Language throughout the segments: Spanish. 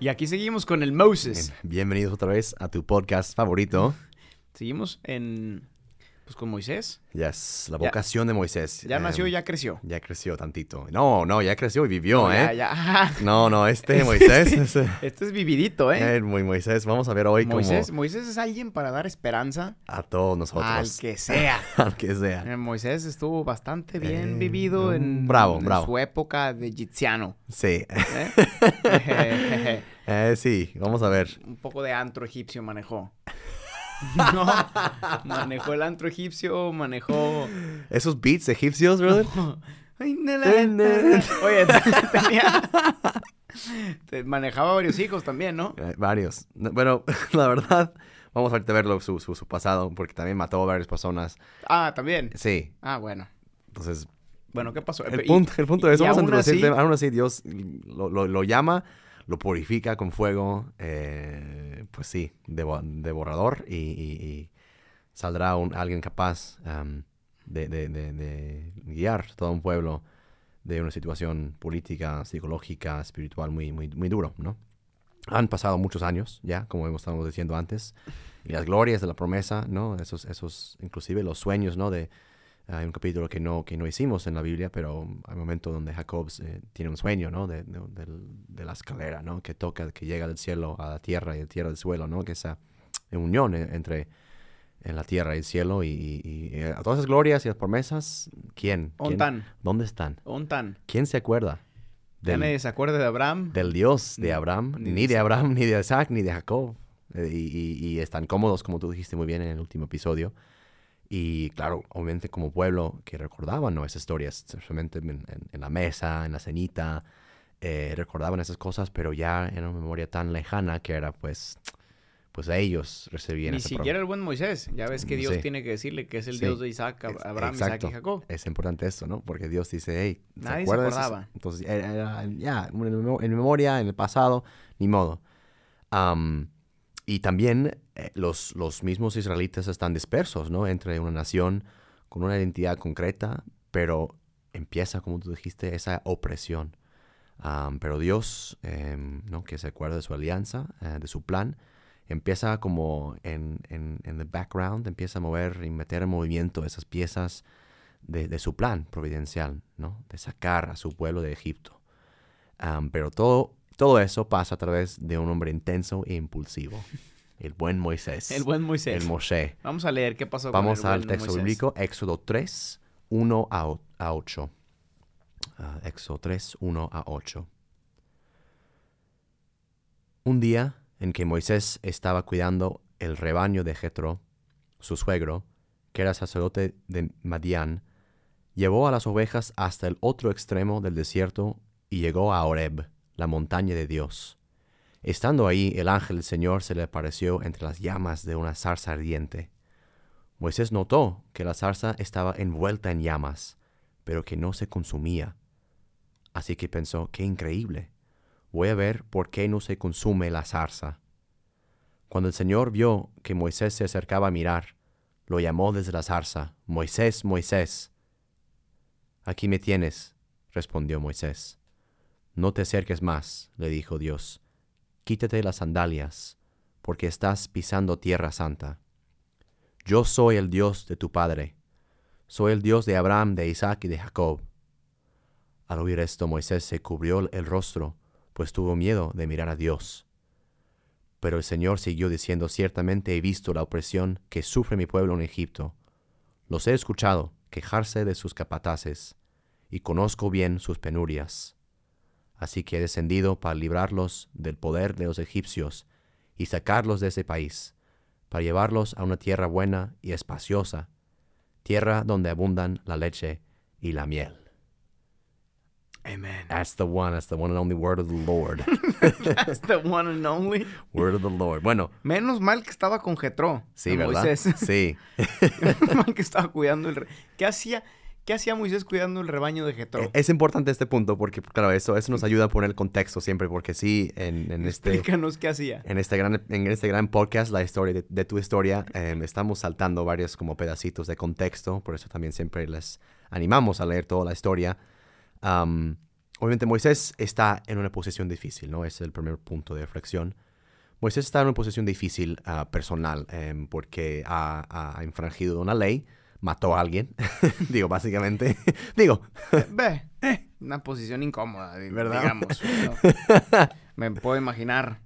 Y aquí seguimos con el Moses. Bien, Bienvenidos otra vez a tu podcast favorito. Seguimos en pues con Moisés. Yes, la Ya- vocación de Moisés. Ya Em, nació y ya creció. Ya creció tantito. No, no, ya creció y vivió, No, ¿eh? ya, ya. No, no, este Moisés. ese- Este es vividito, ¿eh? eh, muy Moisés. Vamos a ver hoy Moisés, como Moisés es alguien para dar esperanza a todos nosotros. al que sea. Al que sea. Eh, Moisés estuvo bastante bien Eh, vivido un en, bravo, en bravo. su época de egipciano. Sí. ¿eh? Eh, sí, vamos a ver. Un poco de antro egipcio manejó. No, manejó el antro egipcio, manejó... Esos beats egipcios, brother. Oye, tenía... te- manejaba varios hijos también, ¿no? Eh, varios. No, Bueno, la verdad, vamos a verlo su, su, su pasado, porque también mató a varias personas. Ah, también. Sí, Ah, bueno. entonces, Bueno, ¿qué pasó? el Y- punto, el punto es, vamos a introducir así-. Aún así, Dios lo, lo- lo llama, lo purifica con fuego, eh, pues sí, de, bo- de borrador, y, y- saldrá un, alguien capaz de- de- de guiar todo un pueblo de una situación política, psicológica, espiritual muy, muy, muy duro, ¿no? Han pasado muchos años ya, como estábamos diciendo antes, y las glorias de la promesa, ¿no? Esos, esos, inclusive los sueños, ¿no? De, hay un capítulo que no, que no hicimos en la Biblia, pero hay un momento donde Jacob eh, tiene un sueño, ¿no? De, de- la escalera, ¿no? Que toca, que llega del cielo a la tierra y de tierra al suelo, ¿no? Que esa unión eh, entre en la tierra y el cielo y, y- y, eh, a todas esas glorias y las promesas, ¿quién? ¿Quién? ¿Dónde están? ontan. ¿Quién se acuerda? Del- nadie se acuerda de Abraham. del Dios de Abraham, ni ni, de. Abraham, ni de Isaac, ni de Jacob. Eh, y, y- y están cómodos, como tú dijiste muy bien en el último episodio. Y claro, obviamente como pueblo que recordaban ¿no? esas historias, especialmente en, en- en la mesa, en la cenita, eh, recordaban esas cosas, pero ya en una memoria tan lejana que era pues, pues ellos recibían Ni prom- siquiera el buen Moisés. Ya ves que Dios Sí. tiene que decirle que es el Sí. Dios de Isaac, Abraham, Isaac exacto. y Jacob. Es importante esto, ¿no? Porque Dios dice, hey, ¿se Nadie se acuerda de eso? acordaba. Entonces, era- era- ya, en, memo- en memoria, en el pasado, ni modo. Am, y también eh, los, los mismos israelitas están dispersos, ¿no? Entre una nación con una identidad concreta, pero empieza, como tú dijiste, esa opresión. Pero Dios, em, ¿no? Que se acuerda de su alianza, eh, de su plan, empieza como en, en, en the background, empieza a mover y meter en movimiento esas piezas de, de su plan providencial, ¿no? De sacar a su pueblo de Egipto. Pero todo, todo eso pasa a través de un hombre intenso e impulsivo. El buen Moisés. El buen Moisés. El Moshe. Vamos a leer qué pasó Vamos con el al buen texto Moisés. bíblico, Éxodo 3, 1 a o- a 8. Ah, Éxodo 3, 1 a 8. Un día en que Moisés estaba cuidando el rebaño de Jetro, su suegro, que era sacerdote de Madián, llevó a las ovejas hasta el otro extremo del desierto y llegó a Horeb, la montaña de Dios. Estando ahí, el ángel del Señor se le apareció entre las llamas de una zarza ardiente. Moisés notó que la zarza estaba envuelta en llamas, pero que no se consumía. Así que pensó, qué increíble. Voy a ver por qué no se consume la zarza. Cuando el Señor vio que Moisés se acercaba a mirar, lo llamó desde la zarza, Moisés, Moisés. Aquí me tienes, respondió Moisés. No te acerques más, le dijo Dios. Quítate las sandalias, porque estás pisando tierra santa. Yo soy el Dios de tu padre. Soy el Dios de Abraham, de Isaac y de Jacob. Al oír esto, Moisés se cubrió el rostro, pues tuvo miedo de mirar a Dios. Pero el Señor siguió diciendo, ciertamente he visto la opresión que sufre mi pueblo en Egipto. Los he escuchado quejarse de sus capataces, y conozco bien sus penurias. Así que he descendido para librarlos del poder de los egipcios y sacarlos de ese país, para llevarlos a una tierra buena y espaciosa, tierra donde abundan la leche y la miel. Amen. That's the one, that's the one and only word of the Lord. That's the one and only. word of the Lord. Bueno, Menos mal que estaba con Jetro. sí, ¿verdad? Moisés. Sí. Menos mal que estaba cuidando el... re- ¿Qué hacía, ¿Qué hacía Moisés cuidando el rebaño de Jetro? E- Es importante este punto porque, claro, eso, eso nos ayuda a poner el contexto siempre, porque sí, en, en este, Explícanos qué hacía. en, este gran, en este gran podcast, la historia de, de tu historia, em, estamos saltando varios como pedacitos de contexto, por eso también siempre les animamos a leer toda la historia. Am, obviamente Moisés está en una posición difícil, ¿no? Ese es el primer punto de reflexión. Moisés está en una posición difícil ah, personal em, porque ha, ha infringido una ley, mató a alguien, digo, básicamente, digo, Ve, una posición incómoda, ¿Verdad? digamos. ¿no? Me puedo imaginar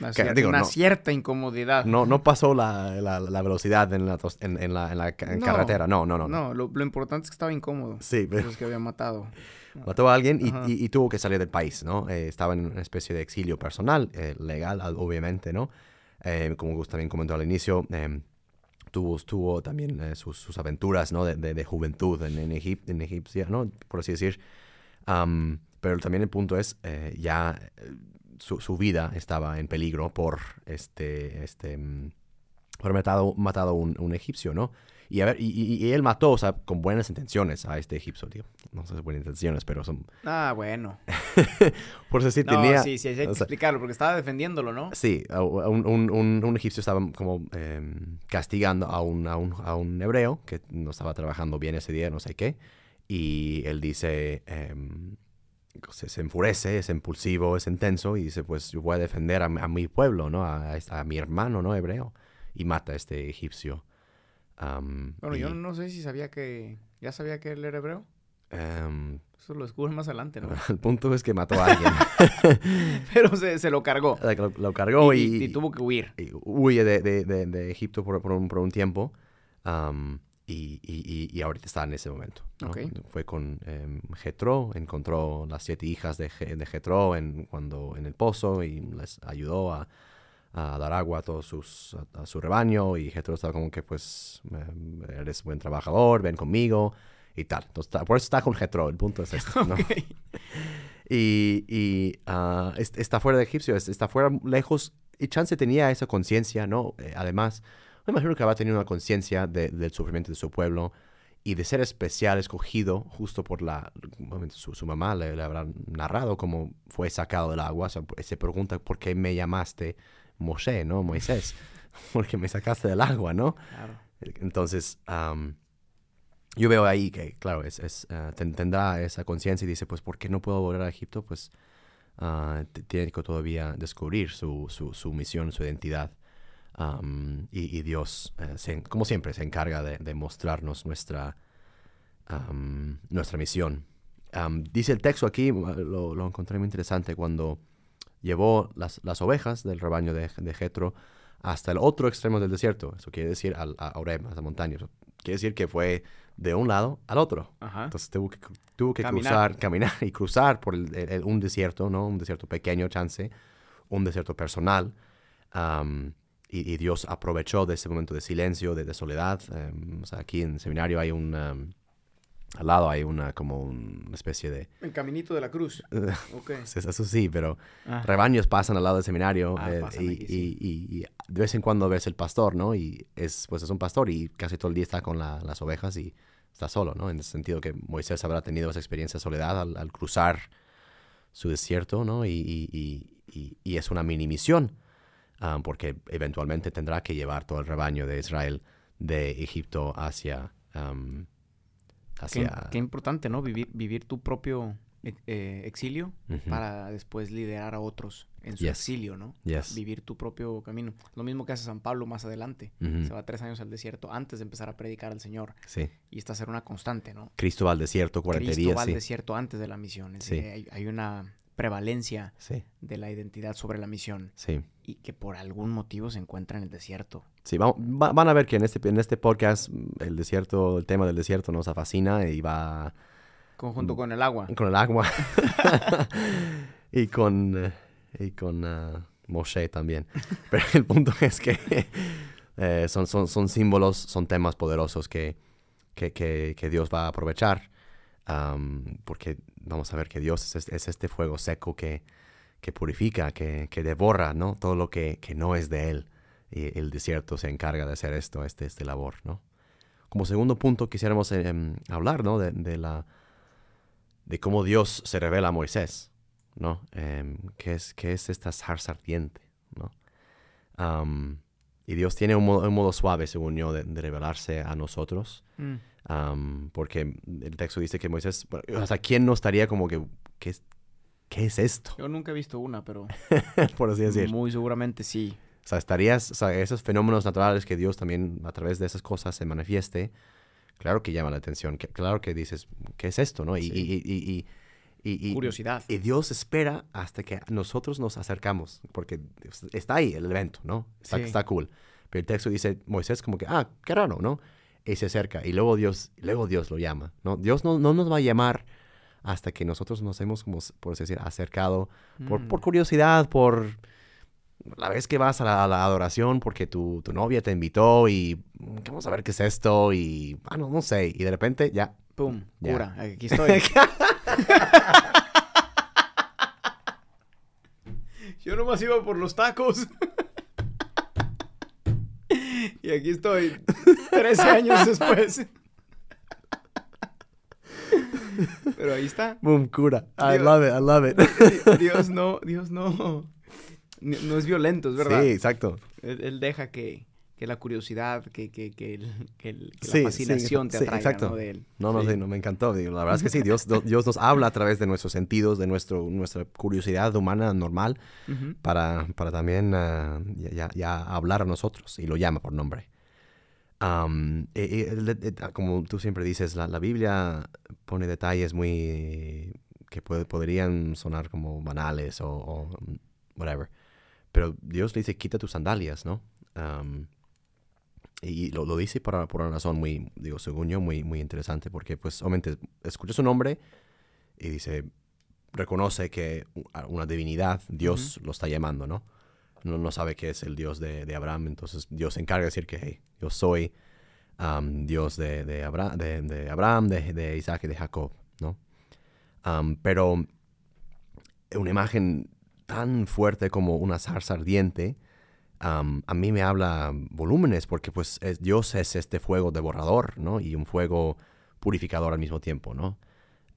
una, Que, cier- digo, una no. cierta incomodidad. no, no pasó la, la- la velocidad en la, en, en la, en la ca- No. carretera, no, no, no. no. Lo, lo importante es que estaba incómodo. Sí, pero los que había matado. mató a alguien y, y- y tuvo que salir del país, ¿no? Eh, estaba en una especie de exilio personal, eh, legal, al- obviamente, ¿no? Eh, como Gus también comentó al inicio, em, tuvo, tuvo también eh, sus, sus aventuras, ¿no? De, de- juventud en, en, Egip- en Egipcia, ¿no? Por así decir. Pero también el punto es, eh, ya eh, su, su vida estaba en peligro por este, este, mm, por haber matado, matado un, un egipcio, ¿no? Y, a ver, y, y- y él mató, o sea, con buenas intenciones a este egipcio, tío. No sé si buenas intenciones, pero son... Ah, bueno. Por eso sí No, tenía... sí, sí, hay que o sea, explicarlo, porque estaba defendiéndolo, ¿no? Sí, un, un- un- un egipcio estaba como em, castigando a un, a, un, a un hebreo que no estaba trabajando bien ese día, no sé qué. Y él dice, em, se, se enfurece, es impulsivo, es intenso y dice, pues yo voy a defender a, mi- a mi pueblo, ¿no? A, a- a mi hermano, ¿no? Hebreo. Y mata a este egipcio. Am, Bueno, y, yo no sé si sabía que... ¿Ya sabía que él era hebreo? em, Eso lo descubres más adelante, ¿no? el punto es que mató a alguien. Pero se, se lo cargó. lo, lo cargó y, y, y- tuvo que huir. y huye de, de- de- de Egipto por, por un, por un tiempo am, y, ahorita está en ese momento. ¿no? Ok. Fue con em, Jetro, encontró las siete hijas de Jetro en, cuando, en el pozo y les ayudó a, a dar agua a todos sus, a, a su rebaño y Jetro estaba como que pues em, eres buen trabajador, ven conmigo y tal. Entonces, está- por eso está con Jetro, el punto es este. ¿no? Ok. Y, y, es- está fuera de Egipcio, es- está fuera lejos. Y Chance tenía esa conciencia, ¿no? Eh, además, me imagino que había tenido una conciencia de- del sufrimiento de su pueblo y de ser especial, escogido justo por la... Su, su mamá le, le habrá narrado cómo fue sacado del agua. O sea, se pregunta por qué me llamaste Moshe, ¿no? Moisés. Porque me sacaste del agua, ¿no? Claro. Entonces, yo veo ahí que, claro, es, es, ten- tendrá esa conciencia y dice, pues, ¿por qué no puedo volver a Egipto? Pues ah, tiene que todavía descubrir su, su, su misión, su identidad. Y, y Dios, eh, se como siempre, se encarga de, de mostrarnos nuestra, nuestra misión. Dice el texto aquí, lo, lo encontré muy interesante, cuando llevó las, las ovejas del rebaño de, de Jetro hasta el otro extremo del desierto. Eso quiere decir al, a Oreb, a la montaña. Eso quiere decir que fue de un lado al otro. Ajá. Entonces tuvo que, tuvo que Caminar. cruzar, caminar y cruzar por el- el- el- un desierto, ¿no? Un desierto pequeño, chance, un desierto personal. y, y Dios aprovechó de ese momento de silencio, de, de soledad. em, o sea, aquí en el seminario hay un... al lado hay una como una especie de... El caminito de la cruz. Ok. Eso eso sí, pero Ah, rebaños pasan al lado del seminario Ah, eh, pasan y, aquí, sí. y- y- y de vez en cuando ves el pastor, ¿no? Y es, pues es un pastor y casi todo el día está con la- las ovejas y está solo, ¿no? En el sentido que Moisés habrá tenido esa experiencia de soledad al, al cruzar su desierto, ¿no? Y, y- y- y- y es una mini misión, ah, porque eventualmente tendrá que llevar todo el rebaño de Israel de Egipto hacia... Qué, hacia qué importante, ¿no? Vivir, vivir tu propio eh, eh, exilio para después liderar a otros en su Yes. exilio, ¿no? Yes. Vivir tu propio camino. Lo mismo que hace San Pablo más adelante. Se va tres años al desierto antes de empezar a predicar al Señor. Sí. Y esta será una constante, ¿no? Cristo va al desierto 40 Cristo días, va al desierto antes de la misión. Es Sí. hay una prevalencia Sí, de la identidad sobre la misión sí. y que por algún motivo se encuentra en el desierto. Sí, vamos- va- van a ver que en este, en este podcast mm, el desierto, el tema del desierto nos fascina y va Conjunto Mm. con el agua. con el agua y con, y con ah, Moshe también. Pero el punto es que eh, son, son, son símbolos, son temas poderosos que, que, que- que Dios va a aprovechar am, porque vamos a ver que Dios es, es este fuego seco que, que purifica, que, que devora, ¿no? Todo lo que, que, no es de Él. Y el desierto se encarga de hacer esto, este, este labor, ¿no? Como segundo punto quisiéramos eh, hablar, ¿no? De, la, de cómo Dios se revela a Moisés, ¿no? Eh, ¿qué, es, ¿Qué es esta zarza ardiente, ¿no? Y Dios tiene un modo, un modo, suave, según yo, de, de revelarse a nosotros. Mm. Um, porque el texto dice que Moisés, o sea, ¿quién no estaría como que, ¿qué es, ¿qué es esto? Yo nunca he visto una, pero... Por así decir. Muy seguramente sí. O sea, estarías, o sea, esos fenómenos naturales que Dios también a través de esas cosas se manifieste, claro que llama la atención, que, claro que dices, ¿qué es esto? ¿no? Y, sí. y, y, y, Curiosidad. Y Dios espera hasta que nosotros nos acercamos, porque está ahí el evento, ¿no? Está, sí. está cool. Pero el texto dice, Moisés como que, ah, qué raro, ¿no? Y se acerca, y luego Dios, luego Dios lo llama, ¿no? Dios no, no nos va a llamar hasta que nosotros nos hemos, como por así decir, acercado mm. por, por curiosidad, por la vez que vas a la, a la adoración porque tu, tu, novia te invitó y vamos a ver qué es esto y, ah, no, no sé, y de repente ya. ¡Pum! Ya. Cura, aquí estoy. Yo nomás iba por los tacos. Y aquí estoy, 13 años después. Pero ahí está. Boom, cura. I Dios, love it, I love it. Dios no, Dios no no es violento, es verdad. Sí, exacto. Él, él deja que, que, la curiosidad, que, que, que, el, que, el, que sí, la fascinación sí, te atraiga, sí, exacto. ¿no? De él. No, no, sí. no, me encantó. Digo, la verdad es que sí, Dios, Dios nos habla a través de nuestros sentidos, de nuestro, nuestra curiosidad humana normal, uh -huh. para, para también uh, ya, ya, hablar a nosotros y lo llama por nombre. Um, y, y, como tú siempre dices, la, la, Biblia pone detalles muy que puede, podrían sonar como banales o, o whatever. Pero Dios le dice, quita tus sandalias, ¿no? Um, y lo, lo, dice por, por una razón muy, digo, según yo, muy, muy interesante, porque pues obviamente escucha su nombre y dice, reconoce que una divinidad, Dios, uh -huh. lo está llamando, ¿no? ¿no? No sabe que es el Dios de, de, Abraham, entonces Dios se encarga de decir que, hey, yo soy um, Dios de, de, Abra de, de Abraham, de, de, Isaac y de Jacob, ¿no? Um, pero una imagen tan fuerte como una zarza ardiente, um, a mí me habla volúmenes porque pues es, Dios es este fuego devorador, ¿no? Y un fuego purificador al mismo tiempo, ¿no?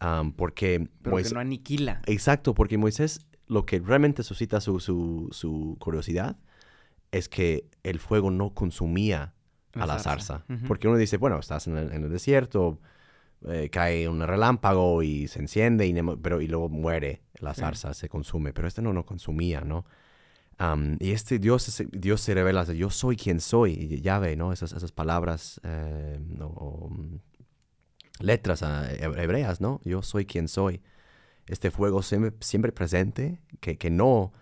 Um, porque... Pero Moisés, que no aniquila. Exacto, porque Moisés lo que realmente suscita su, su, su curiosidad es que el fuego no consumía a la zarza. zarza. Uh -huh. Porque uno dice, bueno, estás en el, en el desierto, eh, cae un relámpago y se enciende, y, pero, y luego muere la zarza, sí. se consume. Pero este no lo consumía, ¿no? Y este Dios, Dios se revela, yo soy quien soy, y llave, ¿no? Esas, esas palabras eh, o, letras uh, hebreas, ¿no? Yo soy quien soy. Este fuego siempre, siempre presente, que, que no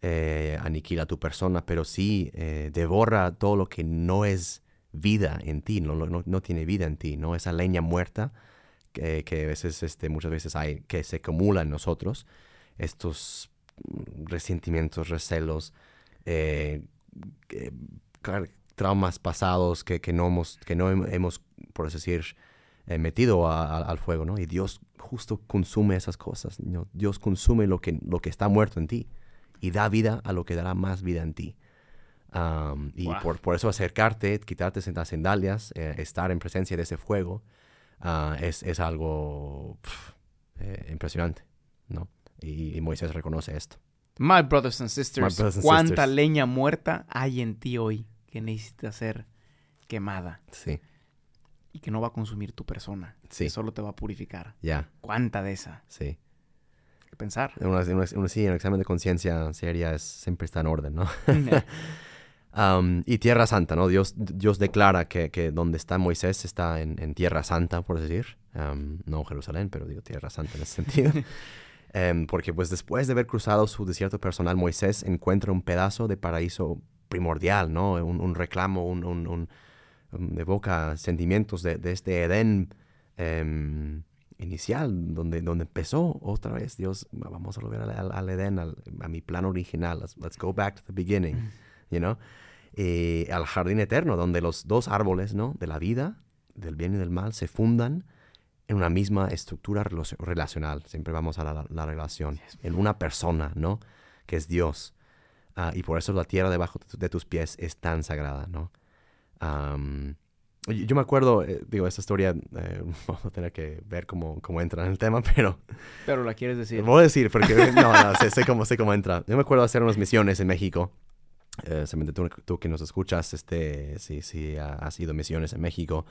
eh, aniquila tu persona, pero sí eh, devora todo lo que no es vida en ti, no, no, no, tiene vida en ti, ¿no? Esa leña muerta que, que a veces, este, muchas veces hay, que se acumula en nosotros, estos resentimientos, recelos, eh, eh, traumas pasados que, que, no hemos, que no hemos, por así decir, eh, metido a, a, al fuego, ¿no? Y Dios justo consume esas cosas, ¿no? Dios consume lo que, lo que está muerto en ti y da vida a lo que dará más vida en ti. Um, y wow. por, por, eso acercarte, quitarte las sandalias, eh, estar en presencia de ese fuego, uh, es, es, algo pff, eh, impresionante, ¿no? Y, y, Moisés reconoce esto. My brothers and sisters, brothers and ¿cuánta sisters. leña muerta hay en ti hoy que necesita ser quemada? Sí. Y que no va a consumir tu persona. Sí. Que solo te va a purificar. Ya. Yeah. ¿Cuánta de esa? Sí. Que pensar. Una, una, una, sí, un examen de conciencia seria es, siempre está en orden, ¿no? Um, y Tierra Santa, ¿no? Dios, Dios declara que, que donde está Moisés está en, en Tierra Santa, por decir. Um, no Jerusalén, pero digo Tierra Santa en ese sentido. um, porque pues después de haber cruzado su desierto personal, Moisés encuentra un pedazo de paraíso primordial, ¿no? Un, un reclamo, un, un, evoca sentimientos de, de este Edén inicial, donde, donde empezó otra vez. Dios, vamos a volver al, al, al Edén, al, a mi plan original. Let's, let's go back to the beginning. Mm you know? eh, al jardín eterno, donde los dos árboles, ¿no? De la vida, del bien y del mal, se fundan en una misma estructura relacional. Siempre vamos a la, la relación. En una persona, ¿no? Que es Dios. Ah, y por eso la tierra debajo de, tu- de tus pies es tan sagrada, ¿no? Yo, me acuerdo, eh, digo, esta historia, eh, vamos a tener que ver cómo, cómo entra en el tema, pero Pero la quieres decir. voy a decir, porque no, no, sé, sé cómo, sé cómo entra. Yo me acuerdo hacer unas misiones en México. Eh, tú, tú que nos escuchas, este, si, si ha- has ido a misiones en México.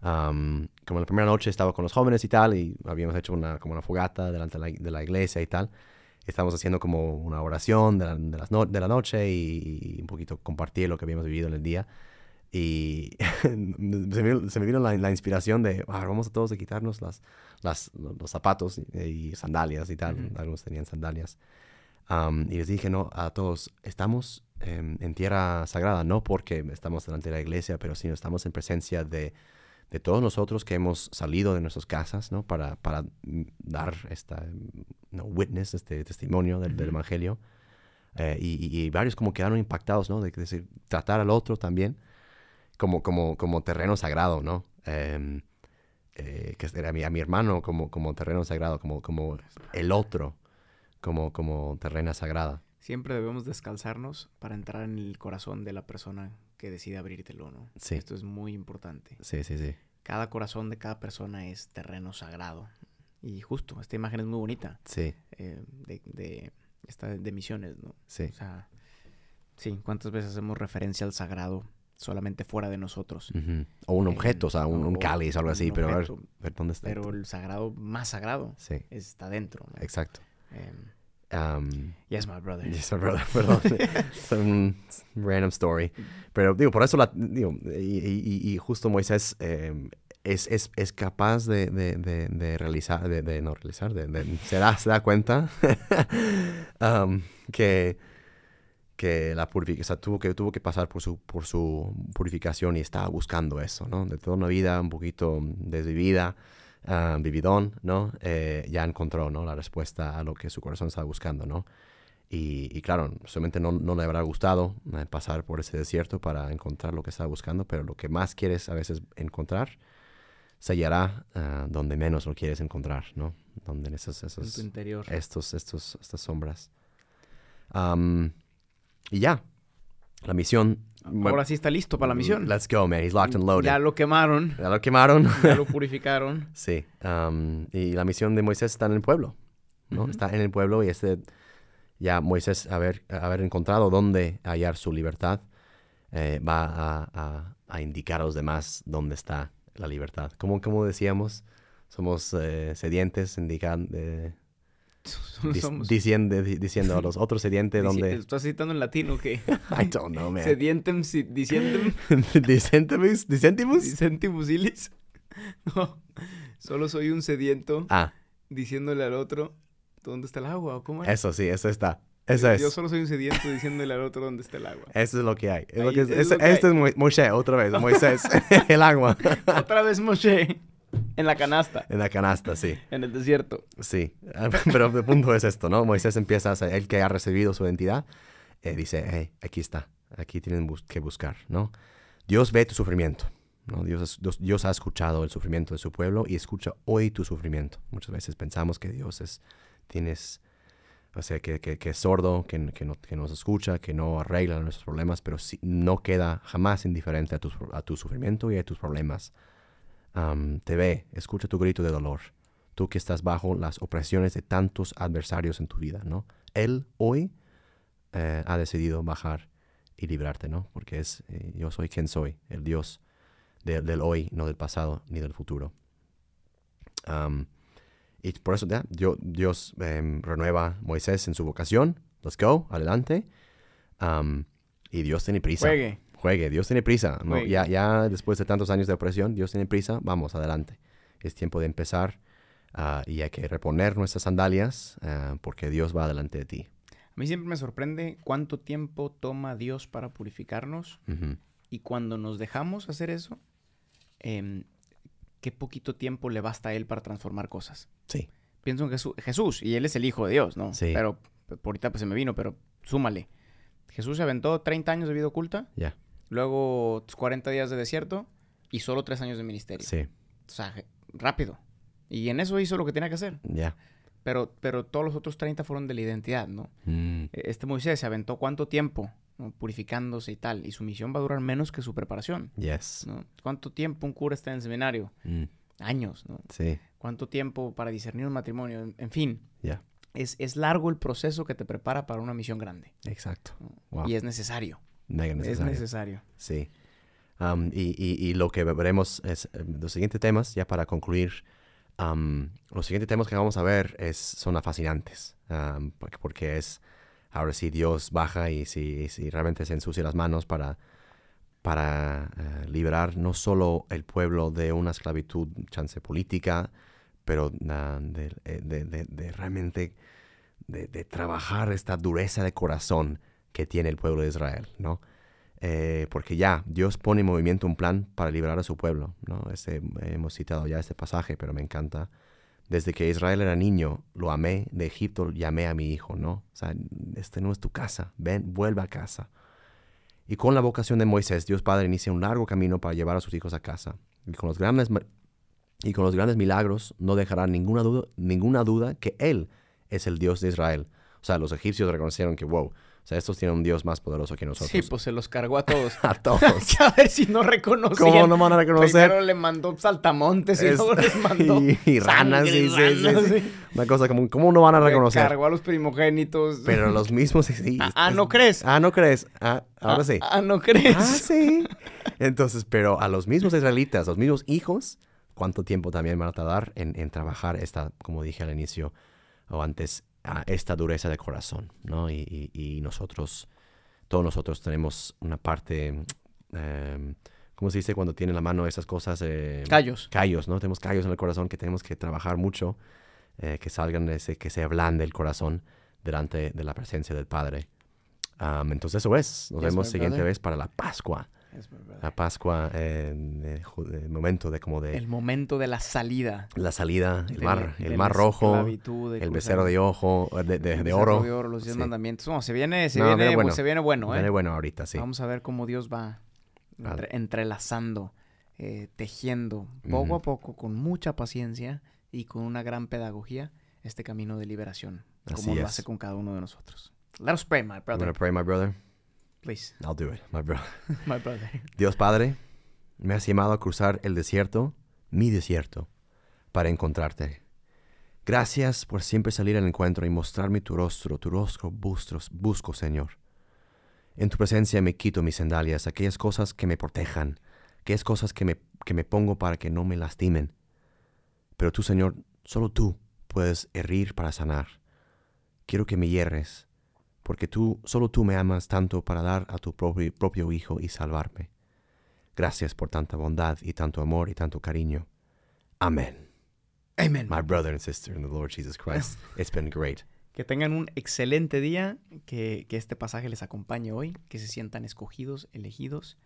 Am, como la primera noche estaba con los jóvenes y tal, y habíamos hecho una, como una fogata delante de la, de la iglesia y tal. Estábamos haciendo como una oración de la, de las no- de la noche y, y un poquito compartir lo que habíamos vivido en el día. Y se, me, se me vino la, la inspiración de, "Ah, vamos a todos a quitarnos las, las, los zapatos y, y sandalias y tal. Ujú. Algunos tenían sandalias. Am, y les dije, no, a todos, estamos en tierra sagrada, no porque estamos delante de la iglesia, pero sino estamos en presencia de, de todos nosotros que hemos salido de nuestras casas, ¿no? Para, para dar esta no, witness, este testimonio del, evangelio. Eh, y, varios como quedaron impactados, ¿no? De, decir, tratar al otro también como, como, como terreno sagrado, ¿no? Em, eh, que era a mi, a mi hermano como, como terreno sagrado, como, como el otro, como, como terrena sagrada. Siempre debemos descalzarnos para entrar en el corazón de la persona que decide abrírtelo, ¿no? Sí. Esto es muy importante. Sí, sí, sí. Cada corazón de cada persona es terreno sagrado. Y justo, esta imagen es muy bonita Sí, eh, de, de, esta de misiones, ¿no? sí. O sea, sí, ¿cuántas veces hacemos referencia al sagrado solamente fuera de nosotros? O un Eh, objeto, o sea, un, cáliz o algo así, pero a ver, dónde está. Pero el sagrado más sagrado Sí, está dentro, ¿no? exacto. Em, Um, yes, my brother. yes, perdón, perdón. es un random story. Pero digo, por eso la, digo, y, y- y justo Moisés eh, es, es, es capaz de, de, de, de realizar, de, no realizar, se, da, se da cuenta um, que, que la purificación, o sea, tuvo que, tuvo que pasar por su, por su purificación y estaba buscando eso, ¿no? De toda una vida un poquito desvivida, vividón, ¿no? Eh, ya encontró, ¿no? La respuesta a lo que su corazón estaba buscando, ¿no? Y, y claro, solamente no, no le habrá gustado eh, pasar por ese desierto para encontrar lo que estaba buscando, pero lo que más quieres a veces encontrar se hallará ah, donde menos lo quieres encontrar, ¿no? Donde en esos, En esos, tu interior. estos, estos, estas sombras. Y ya, la misión. Ahora sí está listo para la misión. Let's go, man. He's locked and loaded. Ya lo quemaron, Ya lo quemaron. ya lo purificaron. sí. am, y la misión de Moisés está en el pueblo, ¿no? Ujú. Está en el pueblo y este, ya Moisés haber, haber encontrado dónde hallar su libertad, eh, va a, a- a indicar a los demás dónde está la libertad. Como, como decíamos, somos eh, sedientes, indican, eh, Somos- diciendo, di- diciendo a los otros sedientes dónde... Estás citando en latino que I don't know, man. sedientem si- dicientem Dicentimus, dicentimus. dicentimus ilis. No, solo soy un sediento Ah, diciéndole al otro dónde está el agua o cómo es. eso sí, eso está. Eso es. Yo solo soy un sediento diciéndole al otro dónde está el agua. Eso es lo que hay. Es lo Ahí que es es- lo que este hay. es Mo- Moshe, otra vez. Moisés, el agua. Otra vez Moshe en la canasta, En la canasta, sí. en el desierto. Sí. Ah, Pero el punto es esto, ¿no? Moisés empieza a él que ha recibido su identidad, eh, dice, hey, aquí está. Aquí tienen bus- que buscar, ¿no? Dios ve tu sufrimiento. ¿no? Dios, Dios, Dios ha escuchado el sufrimiento de su pueblo y escucha hoy tu sufrimiento. Muchas veces pensamos que Dios es, tienes, o sea, que, que, que es sordo, que, que, no, que nos escucha, que no arregla nuestros problemas, pero sí, no queda jamás indiferente a tu, a tu sufrimiento y a tus problemas. Am, te ve, escucha tu grito de dolor. Tú que estás bajo las opresiones de tantos adversarios en tu vida, ¿no? Él hoy eh, ha decidido bajar y librarte, ¿no? Porque es, eh, yo soy quien soy, el Dios de- del hoy, no del pasado ni del futuro. Am, y por eso ya, Dios em, renueva a Moisés en su vocación. Let's go, adelante. Am, y Dios tiene prisa. Juegue. Juegue, Dios tiene prisa. ¿no? Ya, ya después de tantos años de opresión, Dios tiene prisa, vamos, adelante. Es tiempo de empezar ah, y hay que reponer nuestras sandalias ah, porque Dios va adelante de ti. A mí siempre me sorprende cuánto tiempo toma Dios para purificarnos Ujú. y cuando nos dejamos hacer eso, em, qué poquito tiempo le basta a Él para transformar cosas. Sí, Pienso en Jesús, Jesús y Él es el Hijo de Dios, ¿no? Sí. Pero por ahorita pues se me vino, pero súmale. Jesús se aventó 30 años de vida oculta, ya, luego 40 días de desierto y solo 3 años de ministerio. sí, O sea, rápido. Y en eso hizo lo que tenía que hacer. Ya. Pero, pero todos los otros 30 fueron de la identidad, ¿no? Mm, E- Este Moisés se aventó cuánto tiempo ¿no? purificándose y tal. Y su misión va a durar menos que su preparación, Yes. ¿no? ¿Cuánto tiempo un cura está en el seminario? Mm, Años, ¿no? sí. ¿Cuánto tiempo para discernir un matrimonio? En, en fin, Ya. es, es largo el proceso que te prepara para una misión grande. Exacto. ¿no? Wow. Y es necesario. Mega Es necesario. Sí. Am, y, y- y lo que veremos es eh, los siguientes temas, ya para concluir. am, los siguientes temas que vamos a ver es, son fascinantes. am, porque, porque es, ahora sí, Dios baja y si, si realmente se ensucia las manos para, para eh, liberar no solo el pueblo de una esclavitud, chance política, pero ah, de, eh, de- de- de realmente de trabajar esta dureza de corazón que tiene el pueblo de Israel, ¿no? Eh, porque ya Dios pone en movimiento un plan para liberar a su pueblo, ¿no? Este, hemos citado ya este pasaje, pero me encanta. Desde que Israel era niño, lo amé, de Egipto llamé a mi hijo, ¿no? O sea, este no es tu casa, ven, vuelve a casa. Y con la vocación de Moisés, Dios Padre inicia un largo camino para llevar a sus hijos a casa. Y con los grandes, y con los grandes milagros no dejará ninguna duda, ninguna duda que Él es el Dios de Israel. O sea, los egipcios reconocieron que, wow, o sea, estos tienen un Dios más poderoso que nosotros. Sí, pues se los cargó a todos. a todos. a ver si no reconocían. ¿Cómo no van a reconocer? Primero le mandó saltamontes y luego les mandó y, y ranas, sí, ranas, sí. Una cosa como, ¿cómo no van a Le reconocer? Cargó a los primogénitos. Pero los mismos, sí. Ah, ah, ¿no crees? Ah, ¿no crees? Ah, ahora Ah, sí. Ah, ¿no crees? Ah, sí. Entonces, pero a los mismos israelitas, los mismos hijos, ¿cuánto tiempo también van a tardar en, en trabajar esta, como dije al inicio o antes, a esta dureza de corazón, ¿no? Y, y- y nosotros, todos nosotros tenemos una parte, eh, ¿cómo se dice cuando tiene en la mano esas cosas? eh, Callos. callos, ¿no? Tenemos callos en el corazón que tenemos que trabajar mucho, eh, que salgan, de ese, que se ablande el corazón delante de la presencia del Padre. Entonces eso es. Nos Yes, vemos siguiente brother. vez para la Pascua. Es verdad. La Pascua, eh, ju- de momento de como de El momento de la salida. la salida, el de mar, el mar rojo, el becerro de ojo, eh, de, de- el de oro. de oro, los diez Sí. mandamientos. No, se viene, se No, viene, viene bueno. se viene bueno, ¿eh? Viene bueno ahorita, sí. Vamos a ver cómo Dios va entre- entrelazando, eh, tejiendo, poco a Ujú. poco, con mucha paciencia y con una gran pedagogía, este camino de liberación, como Así lo es. hace con cada uno de nosotros. Let us pray, my brother. gonna pray, my brother. Please, I'll do it, my brother. my brother. Dios Padre, me has llamado a cruzar el desierto, mi desierto, para encontrarte. Gracias por siempre salir al encuentro y mostrarme tu rostro, tu rostro bustros, busco, Señor. En tu presencia me quito mis sandalias, aquellas cosas que me protejan, aquellas cosas que me, que me pongo para que no me lastimen. Pero tú, Señor, solo tú puedes herir para sanar. Quiero que me hierres, porque tú, solo tú me amas tanto para dar a tu propio, propio Hijo y salvarme. Gracias por tanta bondad y tanto amor y tanto cariño. Amén. Amen. My brother and sister in the Lord Jesus Christ, it's been great. Que tengan un excelente día, que, que este pasaje les acompañe hoy, que se sientan escogidos, elegidos,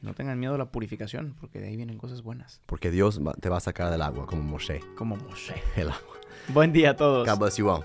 no tengan miedo a la purificación, porque de ahí vienen cosas buenas, Porque Dios te va a sacar del agua como Moshe. como Moshe. El agua. Buen día a todos. God bless you all.